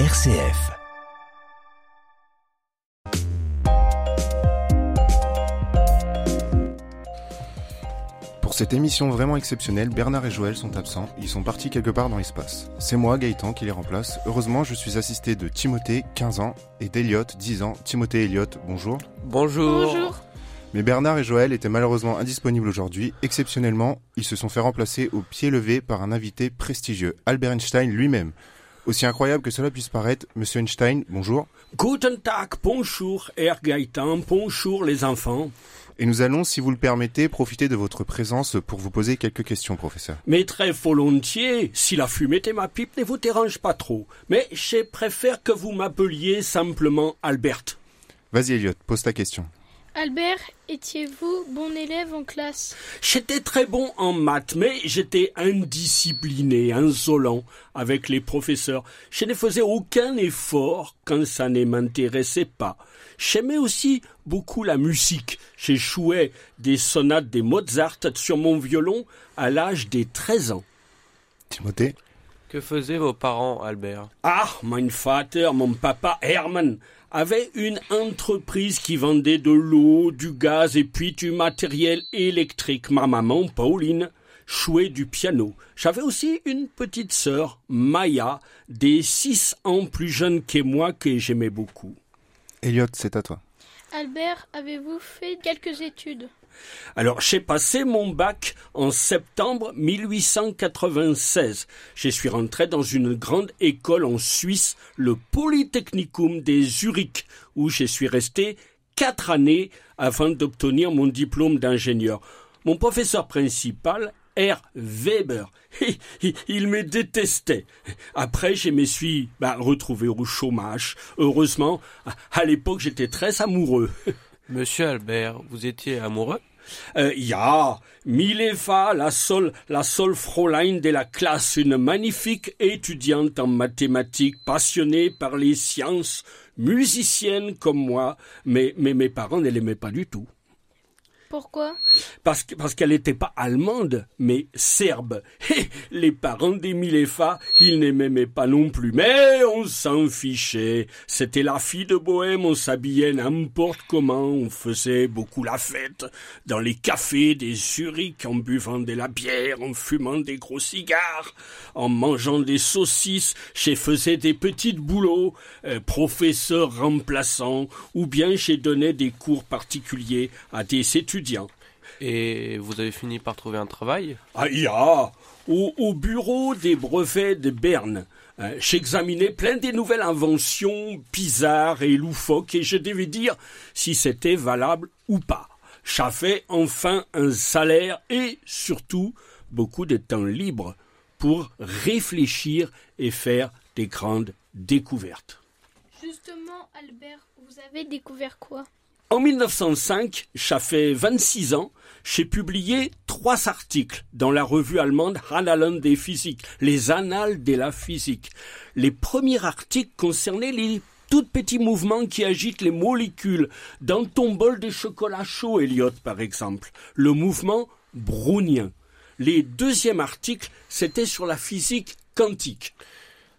RCF. Pour cette émission vraiment exceptionnelle, Bernard et Joël sont absents, ils sont partis quelque part dans l'espace. C'est moi, Gaëtan, qui les remplace. Heureusement, je suis assisté de Timothée, 15 ans, et d'Eliott, 10 ans. Timothée et Elliot, bonjour. Bonjour. Bonjour. Mais Bernard et Joël étaient malheureusement indisponibles aujourd'hui. Exceptionnellement, ils se sont fait remplacer au pied levé par un invité prestigieux, Albert Einstein lui-même. Aussi incroyable que cela puisse paraître, Monsieur Einstein, bonjour. Guten Tag, bonjour, Herr Gaëtan, bonjour les enfants. Et nous allons, si vous le permettez, profiter de votre présence pour vous poser quelques questions, professeur. Mais très volontiers, si la fumée et ma pipe ne vous dérange pas trop. Mais je préfère que vous m'appeliez simplement Albert. Vas-y, Elliot, pose ta question. Albert, étiez-vous bon élève en classe? J'étais très bon en maths, mais j'étais indiscipliné, insolent avec les professeurs. Je ne faisais aucun effort quand ça ne m'intéressait pas. J'aimais aussi beaucoup la musique. J'ai joué des sonates des Mozart sur mon violon à l'âge des 13 ans. Timothée? Que faisaient vos parents, Albert? Ah, mein Vater, mon papa Hermann, avait une entreprise qui vendait de l'eau, du gaz et puis du matériel électrique. Ma maman, Pauline, jouait du piano. J'avais aussi une petite sœur, Maya, des six ans plus jeune que moi que j'aimais beaucoup. Elliot, c'est à toi. Albert, avez-vous fait quelques études? Alors, j'ai passé mon bac en septembre 1896. Je suis rentré dans une grande école en Suisse, le Polytechnicum des Zurich, où je suis resté quatre années afin d'obtenir mon diplôme d'ingénieur. Mon professeur principal, R. Weber, il me détestait. Après, je me suis bah, retrouvé au chômage. Heureusement, à l'époque, j'étais très amoureux. Monsieur Albert, vous étiez amoureux? Euh, ja, Mileva, la seule, la seule Fräulein de la classe, une magnifique étudiante en mathématiques, passionnée par les sciences, musicienne comme moi, mais, mais mes parents ne l'aimaient pas du tout. Pourquoi? Parce, que- parce qu'elle n'était pas allemande, mais serbe. Les parents d'Emilefa, ils ne m'aimaient pas non plus. Mais on s'en fichait. C'était la fille de Bohème, on s'habillait n'importe comment, on faisait beaucoup la fête. Dans les cafés des Zurich, en buvant de la bière, en fumant des gros cigares, en mangeant des saucisses, j'ai faisais des petits boulots, euh, professeur remplaçant, ou bien j'ai donné des cours particuliers à des étudiants. Et vous avez fini par trouver un travail? Ah, ya, au, au bureau des brevets de Berne. Euh, J'examinais plein des nouvelles inventions bizarres et loufoques et je devais dire si c'était valable ou pas. J'avais enfin un salaire et surtout beaucoup de temps libre pour réfléchir et faire des grandes découvertes. Justement, Albert, vous avez découvert quoi? En 1905, j'avais 26 ans, j'ai publié trois articles dans la revue allemande Annalen des Physik, les annales de la physique. Les premiers articles concernaient les tout petits mouvements qui agitent les molécules dans ton bol de chocolat chaud, Elliot, par exemple. Le mouvement brownien. Les deuxièmes articles, c'était sur la physique quantique.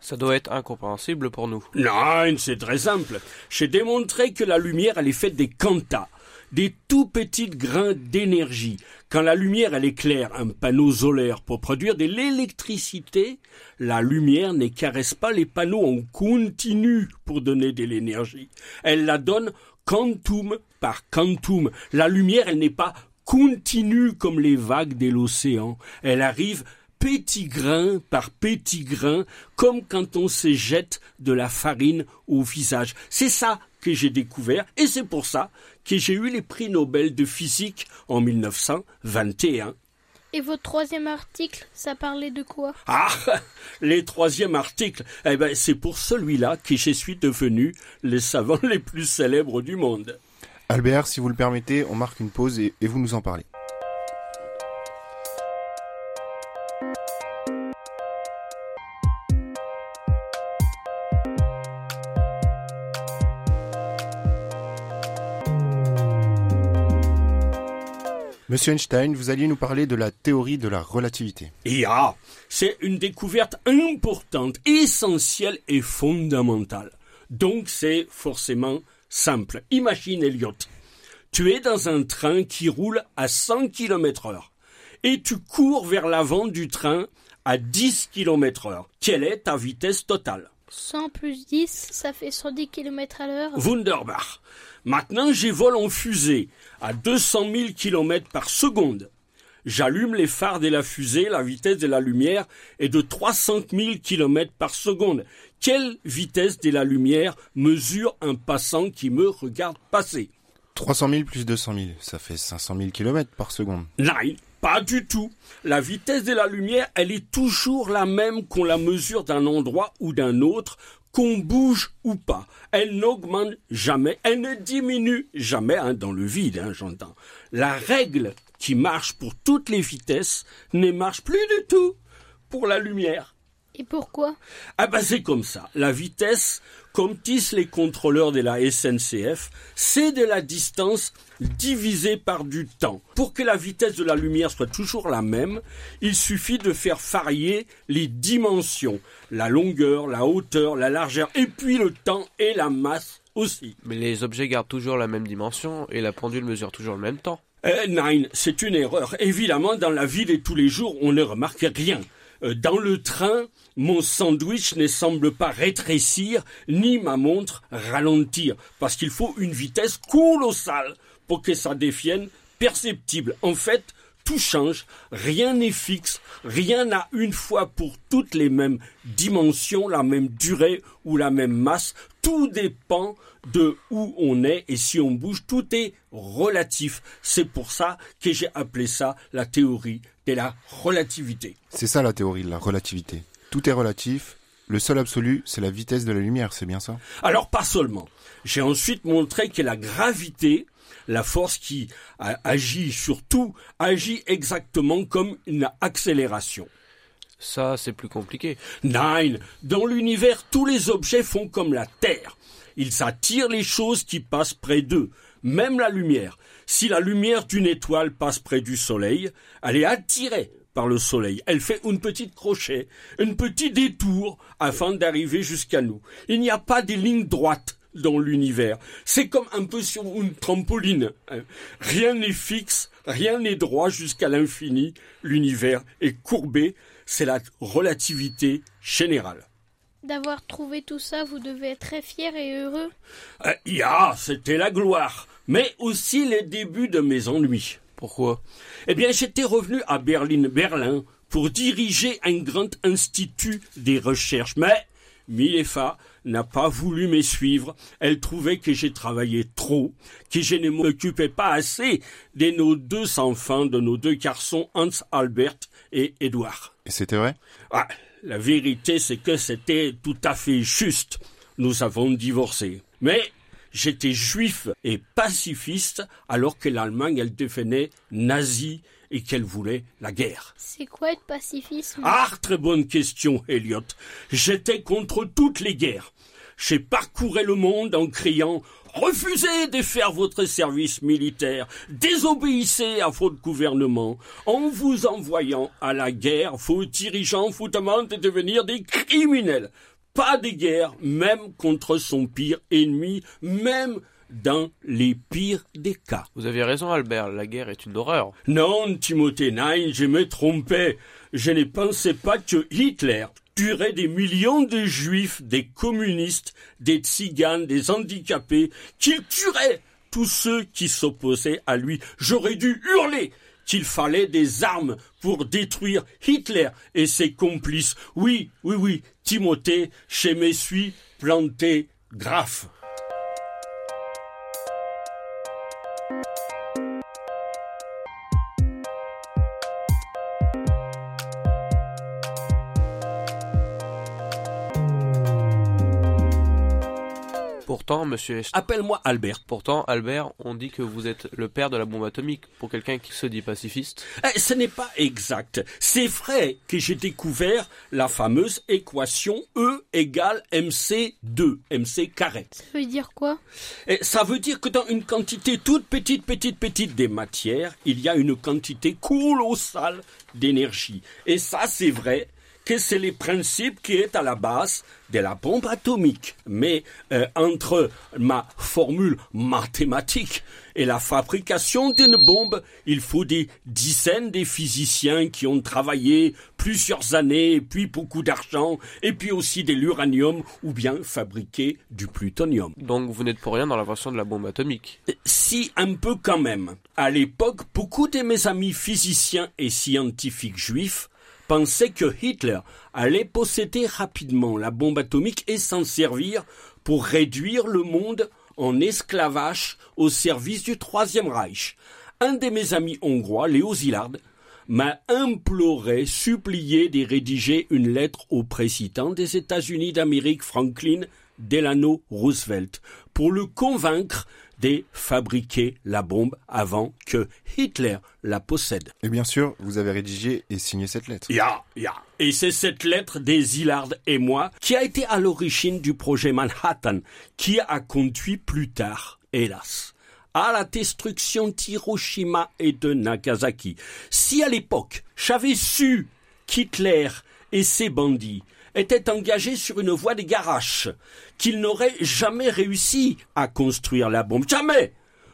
Ça doit être incompréhensible pour nous. Non, c'est très simple. J'ai démontré que la lumière, elle est faite des quantas, des tout petits grains d'énergie. Quand la lumière, elle éclaire un panneau solaire pour produire de l'électricité, la lumière ne caresse pas les panneaux en continu pour donner de l'énergie. Elle la donne quantum par quantum. La lumière, elle n'est pas continue comme les vagues de l'océan. Elle arrive petit grain par petit grain, comme quand on se jette de la farine au visage. C'est ça que j'ai découvert, et c'est pour ça que j'ai eu les prix Nobel de physique en 1921. Et votre troisième article, ça parlait de quoi? Ah, les troisième articles, eh ben, c'est pour celui-là que je suis devenu le savant les plus célèbres du monde. Albert, si vous le permettez, on marque une pause et, et vous nous en parlez. Monsieur Einstein, vous alliez nous parler de la théorie de la relativité. Et ah, c'est une découverte importante, essentielle et fondamentale. Donc c'est forcément simple. Imagine Elliot. Tu es dans un train qui roule à 100 km heure et tu cours vers l'avant du train à 10 km heure. Quelle est ta vitesse totale? 100 plus 10, ça fait 110 km à l'heure. Wunderbar. Maintenant, j'évole en fusée à 200 000 km par seconde. J'allume les phares de la fusée, la vitesse de la lumière est de 300 000 km par seconde. Quelle vitesse de la lumière mesure un passant qui me regarde passer? 300 000 plus 200 000, ça fait 500 000 km par seconde. Non, pas du tout. La vitesse de la lumière, elle est toujours la même qu'on la mesure d'un endroit ou d'un autre, qu'on bouge ou pas. Elle n'augmente jamais, elle ne diminue jamais, hein, dans le vide, hein, j'entends. La règle qui marche pour toutes les vitesses ne marche plus du tout pour la lumière. Et pourquoi? Ah bah c'est comme ça. La vitesse, comme disent les contrôleurs de la SNCF, c'est de la distance divisée par du temps. Pour que la vitesse de la lumière soit toujours la même, il suffit de faire varier les dimensions, la longueur, la hauteur, la largeur, et puis le temps et la masse aussi. Mais les objets gardent toujours la même dimension et la pendule mesure toujours le même temps. Euh, Nine, c'est une erreur. Évidemment, dans la vie de tous les jours, on ne remarque rien. Euh, dans le train, mon sandwich ne semble pas rétrécir, ni ma montre ralentir, parce qu'il faut une vitesse colossale pour que ça devienne perceptible. En fait, tout change, rien n'est fixe, rien n'a une fois pour toutes les mêmes dimensions, la même durée ou la même masse. Tout dépend de où on est et si on bouge, tout est relatif. C'est pour ça que j'ai appelé ça la théorie de la relativité. C'est ça la théorie de la relativité. Tout est relatif, le seul absolu, c'est la vitesse de la lumière, c'est bien ça? Alors pas seulement. J'ai ensuite montré que la gravité, la force qui agit sur tout, agit exactement comme une accélération. Ça, c'est plus compliqué. Nine, dans l'univers, tous les objets font comme la Terre. Ils attirent les choses qui passent près d'eux, même la lumière. Si la lumière d'une étoile passe près du Soleil, elle est attirée par le Soleil. Elle fait une petite crochet, un petit détour afin d'arriver jusqu'à nous. Il n'y a pas des lignes droites dans l'univers. C'est comme un peu sur une trampoline. hein. Rien n'est fixe, rien n'est droit jusqu'à l'infini. L'univers est courbé. C'est la relativité générale. D'avoir trouvé tout ça, vous devez être très fier et heureux. Euh, ya, c'était la gloire, mais aussi les débuts de mes ennuis. Pourquoi? Eh bien, j'étais revenu à Berlin, Berlin, pour diriger un grand institut des recherches. Mais Milefa n'a pas voulu me suivre. Elle trouvait que j'ai travaillé trop, que je ne m'occupais pas assez de nos deux enfants, de nos deux garçons, Hans Albert et Edouard. Et c'était vrai? Ah, la vérité, c'est que c'était tout à fait juste. Nous avons divorcé. Mais j'étais juif et pacifiste alors que l'Allemagne, elle devenait nazie et qu'elle voulait la guerre. C'est quoi être pacifisme Ah, très bonne question, Elliot. J'étais contre toutes les guerres. J'ai parcouru le monde en criant Refusez de faire votre service militaire, désobéissez à votre gouvernement. En vous envoyant à la guerre, vos dirigeants vous demandent de devenir des criminels. Pas de guerre, même contre son pire ennemi, même dans les pires des cas. Vous avez raison, Albert, la guerre est une horreur. Non, Timothée Nine, je me trompais. Je ne pensais pas que Hitler tuerait des millions de juifs, des communistes, des tziganes, des handicapés, qu'il tuerait tous ceux qui s'opposaient à lui. J'aurais dû hurler qu'il fallait des armes pour détruire Hitler et ses complices. Oui, oui, oui, Timothée, je me suis planté grave. Pourtant, monsieur, Appelle-moi Albert. pourtant, Albert, on dit que vous êtes le père de la bombe atomique. Pour quelqu'un qui se dit pacifiste, Eh, ce n'est pas exact. C'est vrai que j'ai découvert la fameuse équation E égale MC2, MC carré. Ça veut dire quoi? Et ça veut dire que dans une quantité toute petite, petite, petite des matières, il y a une quantité colossale d'énergie. Et ça, c'est vrai que c'est les principes qui est à la base de la bombe atomique. Mais euh, entre ma formule mathématique et la fabrication d'une bombe, il faut des dizaines de physiciens qui ont travaillé plusieurs années, et puis beaucoup d'argent, et puis aussi de l'uranium, ou bien fabriquer du plutonium. donc vous n'êtes pour rien dans l'invention de la bombe atomique. Si, un peu quand même. À l'époque, beaucoup de mes amis physiciens et scientifiques juifs pensaient que Hitler allait posséder rapidement la bombe atomique et s'en servir pour réduire le monde en esclavage au service du Troisième Reich. Un de mes amis hongrois, Léo Szilard, m'a imploré, supplié de rédiger une lettre au président des États-Unis d'Amérique, Franklin Delano Roosevelt, pour le convaincre de fabriquer la bombe avant que Hitler la possède. Et bien sûr, vous avez rédigé et signé cette lettre. Ya, ya. Et c'est cette lettre des Zillard et moi qui a été à l'origine du projet Manhattan, qui a conduit plus tard, hélas, à la destruction d'Hiroshima et de Nagasaki. Si à l'époque, j'avais su qu'Hitler et ses bandits étaient engagés sur une voie de garage, qu'ils n'auraient jamais réussi à construire la bombe. Jamais!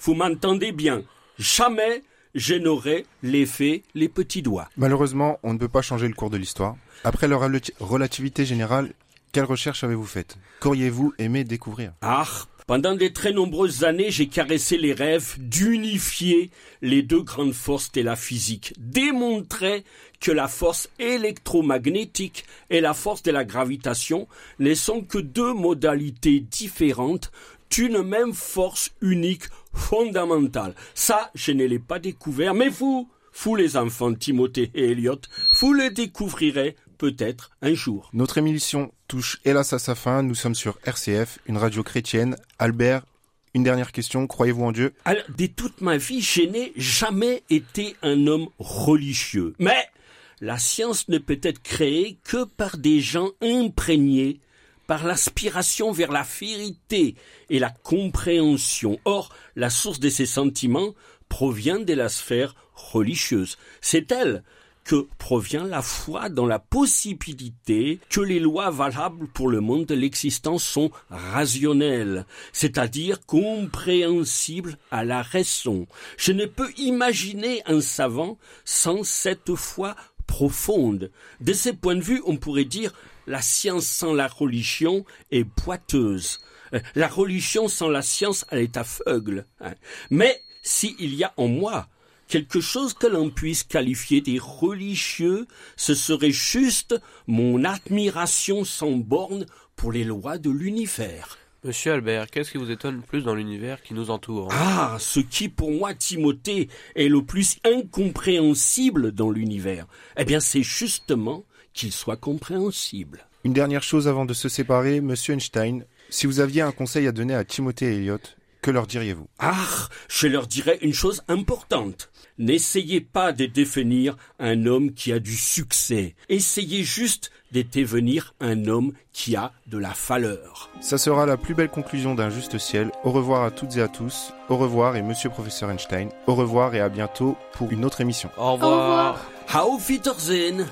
Vous m'entendez bien. Jamais je n'aurais l'effet les petits doigts. Malheureusement, on ne peut pas changer le cours de l'histoire. Après relati- relativité générale, quelle recherche avez-vous faite? Qu'auriez-vous aimé découvrir? Ah, pendant de très nombreuses années, j'ai caressé les rêves d'unifier les deux grandes forces de la physique, démontrer que la force électromagnétique et la force de la gravitation ne sont que deux modalités différentes d'une même force unique fondamentale. Ça, je ne l'ai pas découvert, mais vous, vous les enfants Timothée et Elliot, vous le découvrirez peut-être un jour. Notre émission touche hélas à sa fin. Nous sommes sur RCF, une radio chrétienne. Albert, une dernière question. Croyez-vous en Dieu? Alors, de toute ma vie, je n'ai jamais été un homme religieux. Mais la science ne peut être créée que par des gens imprégnés par l'aspiration vers la vérité et la compréhension. Or, la source de ces sentiments provient de la sphère religieuse. C'est elle que provient la foi dans la possibilité que les lois valables pour le monde de l'existence sont rationnelles, c'est-à-dire compréhensibles à la raison. Je ne peux imaginer un savant sans cette foi profonde. De ce point de vue, on pourrait dire la science sans la religion est boiteuse. Euh, La religion sans la science, elle est aveugle. hein. Mais s'il y a en moi quelque chose que l'on puisse qualifier des religieux, ce serait juste mon admiration sans borne pour les lois de l'univers. Monsieur Albert, qu'est-ce qui vous étonne le plus dans l'univers qui nous entoure Ah, ce qui pour moi, Timothée, est le plus incompréhensible dans l'univers, eh bien c'est justement qu'il soit compréhensible. Une dernière chose avant de se séparer, Monsieur Einstein. Si vous aviez un conseil à donner à Timothée et Elliot, que leur diriez-vous? Ah, je leur dirais une chose importante. N'essayez pas de définir un homme qui a du succès. Essayez juste de devenir un homme qui a de la valeur. Ça sera la plus belle conclusion d'un juste ciel. Au revoir à toutes et à tous. Au revoir et Monsieur Professeur Einstein. Au revoir et à bientôt pour une autre émission. Au revoir. Auf Wiedersehen!